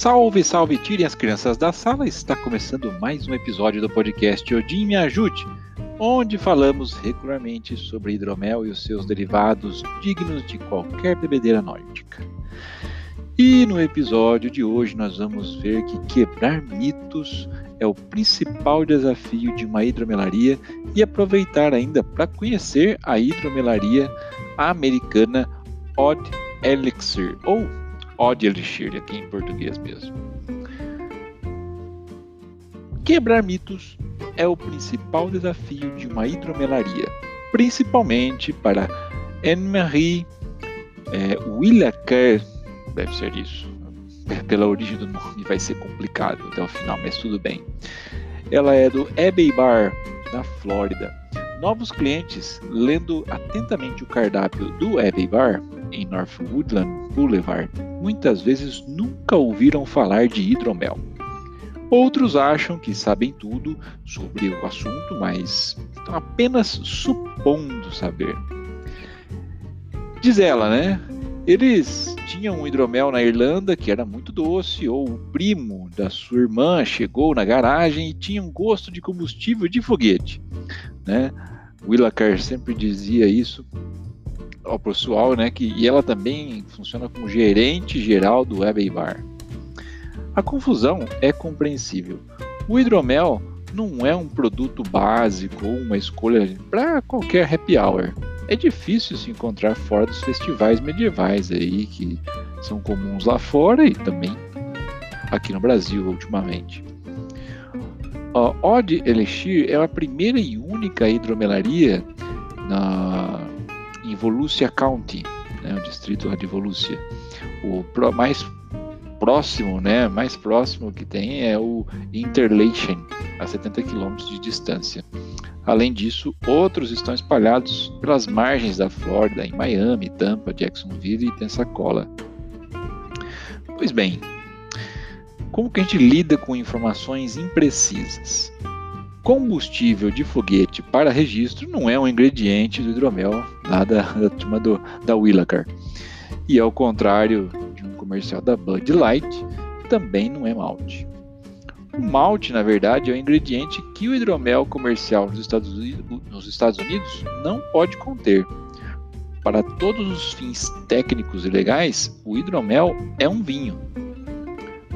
Salve, salve, tirem as crianças da sala. Está começando mais um episódio do podcast Odin Me Ajude, onde falamos regularmente sobre hidromel e os seus derivados dignos de qualquer bebedeira nórdica. E no episódio de hoje nós vamos ver que quebrar mitos é o principal desafio de uma hidromelaria e aproveitar ainda para conhecer a hidromelaria americana Odd Elixir ou Odd Elixir aqui em português mesmo. Quebrar mitos é o principal desafio de uma hidromelaria, principalmente para Anne-Marie é, Willaker, deve ser isso, pela origem do nome vai ser complicado até o final, mas tudo bem. Ela é do Abbey Bar, na Flórida. Novos clientes, lendo atentamente o cardápio do Abbey Bar, em North Woodland Boulevard, muitas vezes nunca ouviram falar de hidromel. Outros acham que sabem tudo sobre o assunto, mas estão apenas supondo saber. Diz ela, né? Eles tinham um hidromel na Irlanda que era muito doce, ou o primo da sua irmã chegou na garagem e tinha um gosto de combustível de foguete. Né? Willacar sempre dizia isso ao pessoal, né? Que, e ela também funciona como gerente geral do Abbey Bar. A confusão é compreensível. O hidromel não é um produto básico ou uma escolha para qualquer happy hour é difícil se encontrar fora dos festivais medievais aí que são comuns lá fora e também aqui no Brasil ultimamente. A Odd Elixir é a primeira e única hidromelaria na, Volusia County, né, o distrito de Volusia. O pro, mais próximo, né, mais próximo que tem é o Interlachen, a 70 quilômetros de distância. Além disso, outros estão espalhados pelas margens da Flórida, em Miami, Tampa, Jacksonville e Pensacola. Pois bem, como que a gente lida com informações imprecisas? Combustível de foguete para registro não é um ingrediente do hidromel lá da, da turma do, da Willacar. E ao contrário de um comercial da Bud Light, também não é malte. O malte, na verdade, é o ingrediente que o hidromel comercial nos Estados Unidos, nos Estados Unidos não pode conter. Para todos os fins técnicos e legais, o hidromel é um vinho.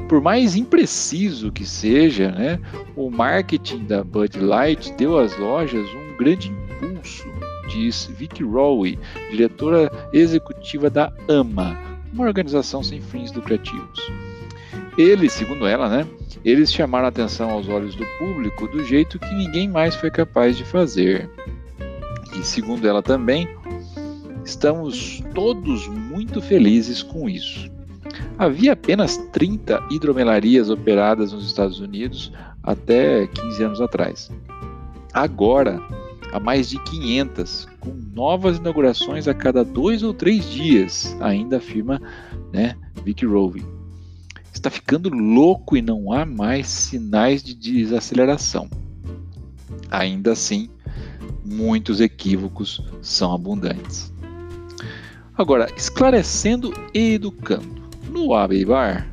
Por mais impreciso que seja, né, o marketing da Bud Light deu às lojas um grande impulso, diz Vicky Rowe, diretora executiva da AMA, uma organização sem fins lucrativos. Eles, segundo ela, né, eles chamaram a atenção aos olhos do público do jeito que ninguém mais foi capaz de fazer. E segundo ela também, estamos todos muito felizes com isso. Havia apenas 30 hidromelarias operadas nos Estados Unidos até 15 anos atrás. Agora, há mais de 500, com novas inaugurações a cada dois ou três dias, ainda afirma né, Vicky Rowe está ficando louco e não há mais sinais de desaceleração. Ainda assim, muitos equívocos são abundantes. Agora, esclarecendo e educando. No Abbey Bar,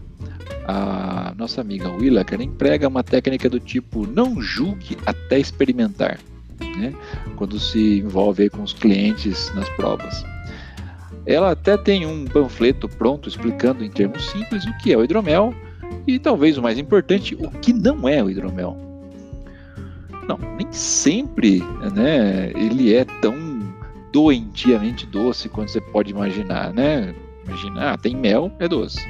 a nossa amiga Willaker emprega uma técnica do tipo não julgue até experimentar, né? quando se envolve com os clientes nas provas. Ela até tem um panfleto pronto explicando em termos simples o que é o hidromel e talvez o mais importante, o que não é o hidromel. Não, nem sempre né, ele é tão doentiamente doce quanto você pode imaginar, né? Imagina, ah, tem mel, é doce.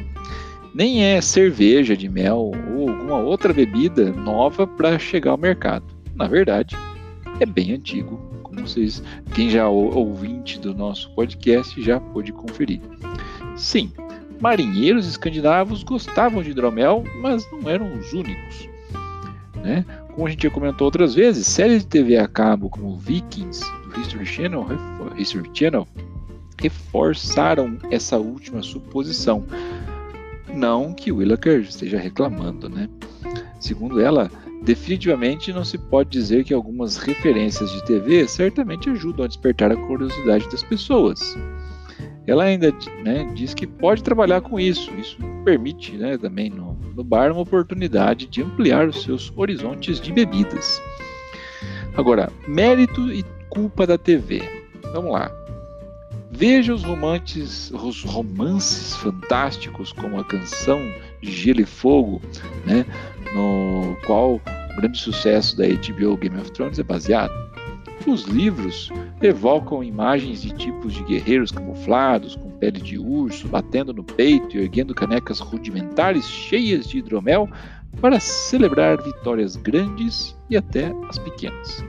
Nem é cerveja de mel ou alguma outra bebida nova para chegar ao mercado. Na verdade, é bem antigo como vocês, quem já é ouvinte do nosso podcast já pôde conferir. Sim, marinheiros escandinavos gostavam de hidromel, mas não eram os únicos. Né? Como a gente já comentou outras vezes, séries de TV a cabo como Vikings, do History Channel, History Channel reforçaram essa última suposição. Não que Willaker esteja reclamando, né? Segundo ela, Definitivamente não se pode dizer que algumas referências de TV certamente ajudam a despertar a curiosidade das pessoas. Ela ainda né, diz que pode trabalhar com isso, isso permite né, também no, no bar uma oportunidade de ampliar os seus horizontes de bebidas. Agora, mérito e culpa da TV. Vamos lá. Veja os romances, os romances fantásticos como a canção de Gelo e Fogo, né, no qual o grande sucesso da HBO Game of Thrones é baseado. Os livros evocam imagens de tipos de guerreiros camuflados, com pele de urso, batendo no peito e erguendo canecas rudimentares cheias de hidromel para celebrar vitórias grandes e até as pequenas.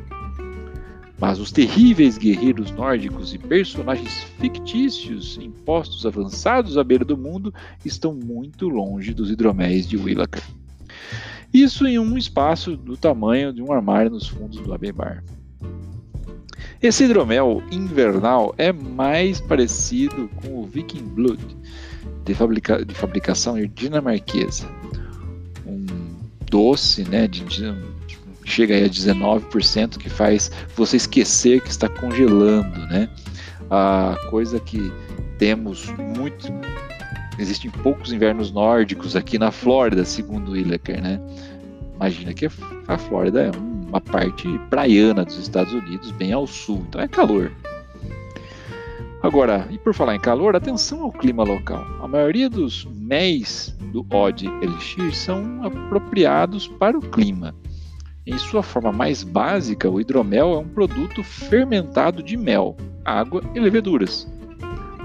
Mas os terríveis guerreiros nórdicos e personagens fictícios em postos avançados à beira do mundo estão muito longe dos hidroméis de Willaker. Isso em um espaço do tamanho de um armário nos fundos do Abbey Bar. Esse hidromel invernal é mais parecido com o Viking Blood, de, fabrica de fabricação dinamarquesa. Um doce, né, de, de chega aí a 19%, que faz você esquecer que está congelando, né? A coisa que temos muito existem poucos invernos nórdicos aqui na Flórida, segundo o Illecker, né? Imagina que a Flórida é uma parte praiana dos Estados Unidos, bem ao sul, então é calor. Agora, e por falar em calor, atenção ao clima local. A maioria dos MEIs do Odd Elixir são apropriados para o clima. Em sua forma mais básica, o hidromel é um produto fermentado de mel, água e leveduras.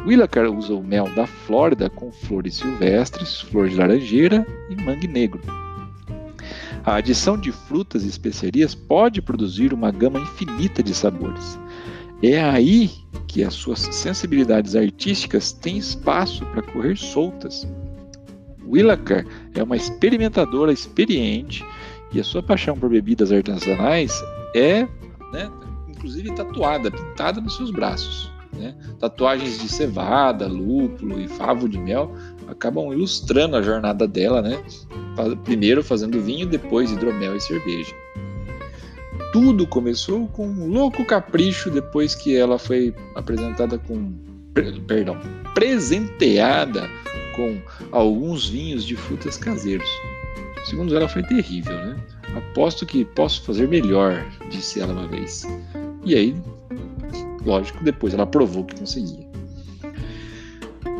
Willacar usa o mel da Flórida com flores silvestres, flor de laranjeira e mangue negro. A adição de frutas e especiarias pode produzir uma gama infinita de sabores. É aí que as suas sensibilidades artísticas têm espaço para correr soltas. Willacar é uma experimentadora experiente e a sua paixão por bebidas artesanais é, né, inclusive, tatuada, pintada nos seus braços. Né? Tatuagens de cevada, lúpulo e favo de mel acabam ilustrando a jornada dela, né? Primeiro fazendo vinho, depois hidromel e cerveja. Tudo começou com um louco capricho depois que ela foi apresentada com, perdão, presenteada com alguns vinhos de frutas caseiros. Segundo ela, foi terrível, né? Aposto que posso fazer melhor, disse ela uma vez. E aí, lógico, depois ela provou que conseguia.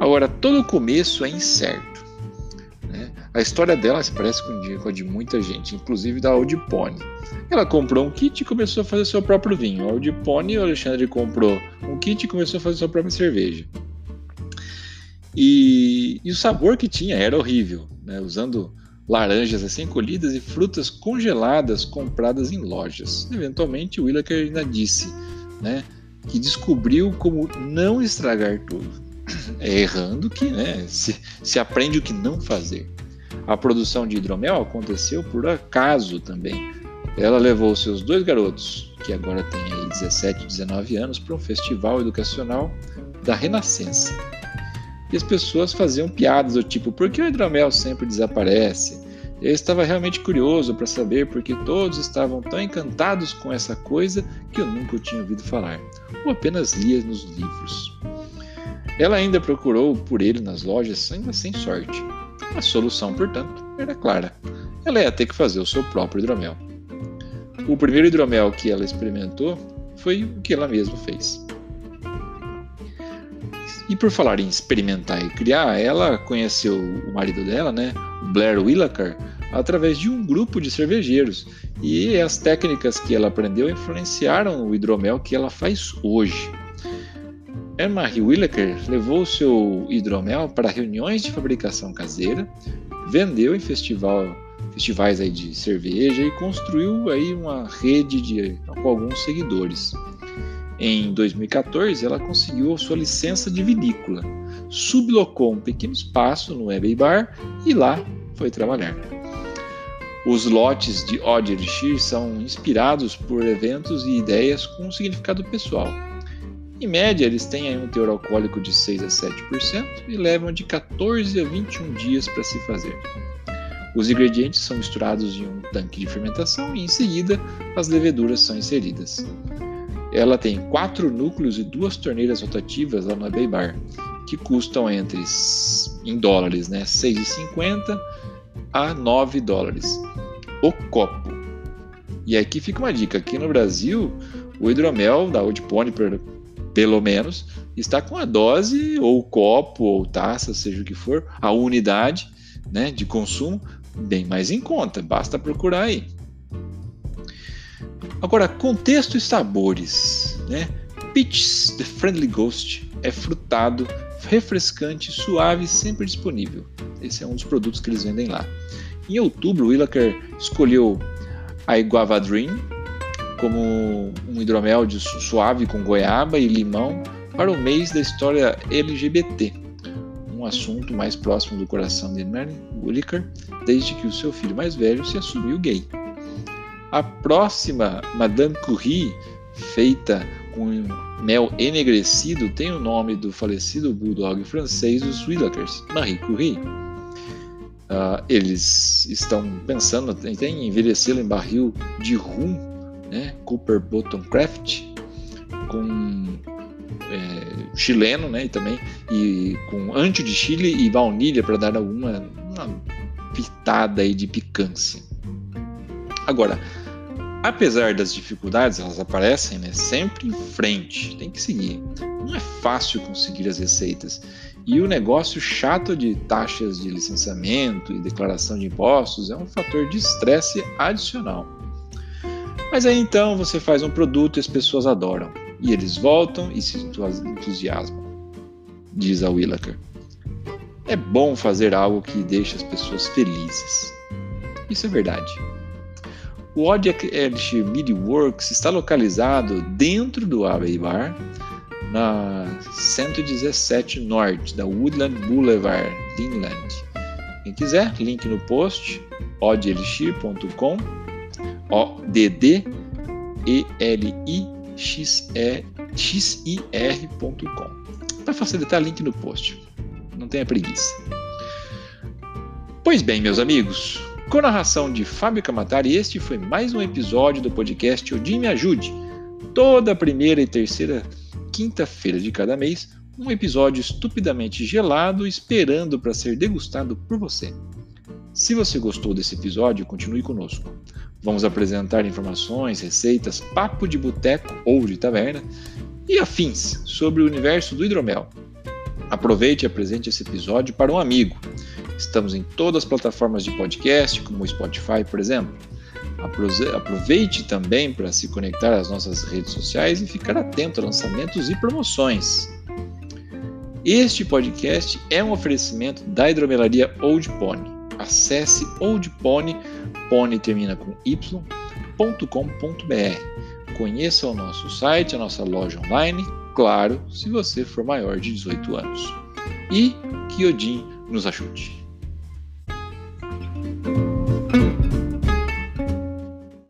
Agora, todo o começo é incerto. Né? A história dela se parece com a de muita gente, inclusive da Old Pony. Ela comprou um kit e começou a fazer seu próprio vinho. A Pony, o Alexandre comprou um kit e começou a fazer sua própria cerveja. E, e o sabor que tinha era horrível, né? usando laranjas assim colhidas e frutas congeladas compradas em lojas. Eventualmente, Willaker ainda disse né, que descobriu como não estragar tudo. É errando que né, se, se aprende o que não fazer. A produção de hidromel aconteceu por acaso também. Ela levou seus dois garotos, que agora têm aí 17 e 19 anos, para um festival educacional da Renascença. E as pessoas faziam piadas do tipo: por que o hidromel sempre desaparece? Eu estava realmente curioso para saber porque todos estavam tão encantados com essa coisa que eu nunca tinha ouvido falar, ou apenas lia nos livros. Ela ainda procurou por ele nas lojas, ainda sem sorte. A solução, portanto, era clara. Ela ia ter que fazer o seu próprio hidromel. O primeiro hidromel que ela experimentou foi o que ela mesma fez. E por falar em experimentar e criar, ela conheceu o marido dela, né, Blair Willaker, através de um grupo de cervejeiros. E as técnicas que ela aprendeu influenciaram o hidromel que ela faz hoje. Anne-Marie Willaker levou seu hidromel para reuniões de fabricação caseira, vendeu em festival, festivais aí de cerveja e construiu aí uma rede de, com alguns seguidores. Em 2014, ela conseguiu sua licença de vinícola, sublocou um pequeno espaço no Abbey Bar e lá foi trabalhar. Os lotes de Odd Elixir são inspirados por eventos e ideias com significado pessoal. Em média, eles têm um teor alcoólico de 6 a 7% e levam de 14 a 21 dias para se fazer. Os ingredientes são misturados em um tanque de fermentação e, em seguida, as leveduras são inseridas. Ela tem quatro núcleos e duas torneiras rotativas lá na Bay Bar, que custam entre em dólares, né, 6,50 a 9 dólares o copo. E aqui fica uma dica: aqui no Brasil, o hidromel da Old Pony, pelo menos, está com a dose, ou copo, ou taça, seja o que for, a unidade né, de consumo bem mais em conta. Basta procurar aí. Agora, contexto e sabores. Né? Peaches The Friendly Ghost é frutado, refrescante, suave e sempre disponível. Esse é um dos produtos que eles vendem lá. Em outubro, o escolheu a Iguava Dream como um hidromel de suave com goiaba e limão para o mês da história LGBT, um assunto mais próximo do coração de Mary Williker desde que o seu filho mais velho se assumiu gay. A próxima Madame Curie, feita com mel enegrecido, tem o nome do falecido bulldog francês dos Willikers, Marie Curie. Uh, eles estão pensando em envelhecê-lo em barril de rum, né, Cooper Bottom Craft, com é, chileno, né, e também e com ancho de chile e baunilha para dar alguma uma pitada aí de picância. Agora, apesar das dificuldades, elas aparecem, né, sempre em frente, tem que seguir. Não é fácil conseguir as receitas. E o negócio chato de taxas de licenciamento e declaração de impostos é um fator de estresse adicional. Mas aí então você faz um produto e as pessoas adoram. E eles voltam e se entusiasmam, diz a Willaker. É bom fazer algo que deixa as pessoas felizes. Isso é verdade. O Elixir Midi Works está localizado dentro do Abbey Bar, na 117 Norte, da Woodland Boulevard, Inland. Quem quiser, link no post, oddelixir.com O-D-D-E-L-I-X-E-X-I-R.com. Para facilitar, link no post. Não tenha preguiça. Pois bem, meus amigos, com narração de Fábio Camatari, este foi mais um episódio do podcast Odin Me Ajude. Toda primeira e terceira quinta-feira de cada mês, um episódio estupidamente gelado esperando para ser degustado por você. Se você gostou desse episódio, continue conosco. Vamos apresentar informações, receitas, papo de boteco ou de taverna e afins sobre o universo do hidromel. Aproveite e apresente esse episódio para um amigo. Estamos em todas as plataformas de podcast, como o Spotify, por exemplo. Aproveite também para se conectar às nossas redes sociais e ficar atento a lançamentos e promoções. Este podcast é um oferecimento da hidromelaria Old Pony. Acesse oldpony.com pony termina com y.com.br. Conheça o nosso site, a nossa loja online, claro, se você for maior de 18 anos. E que Odin nos ajude.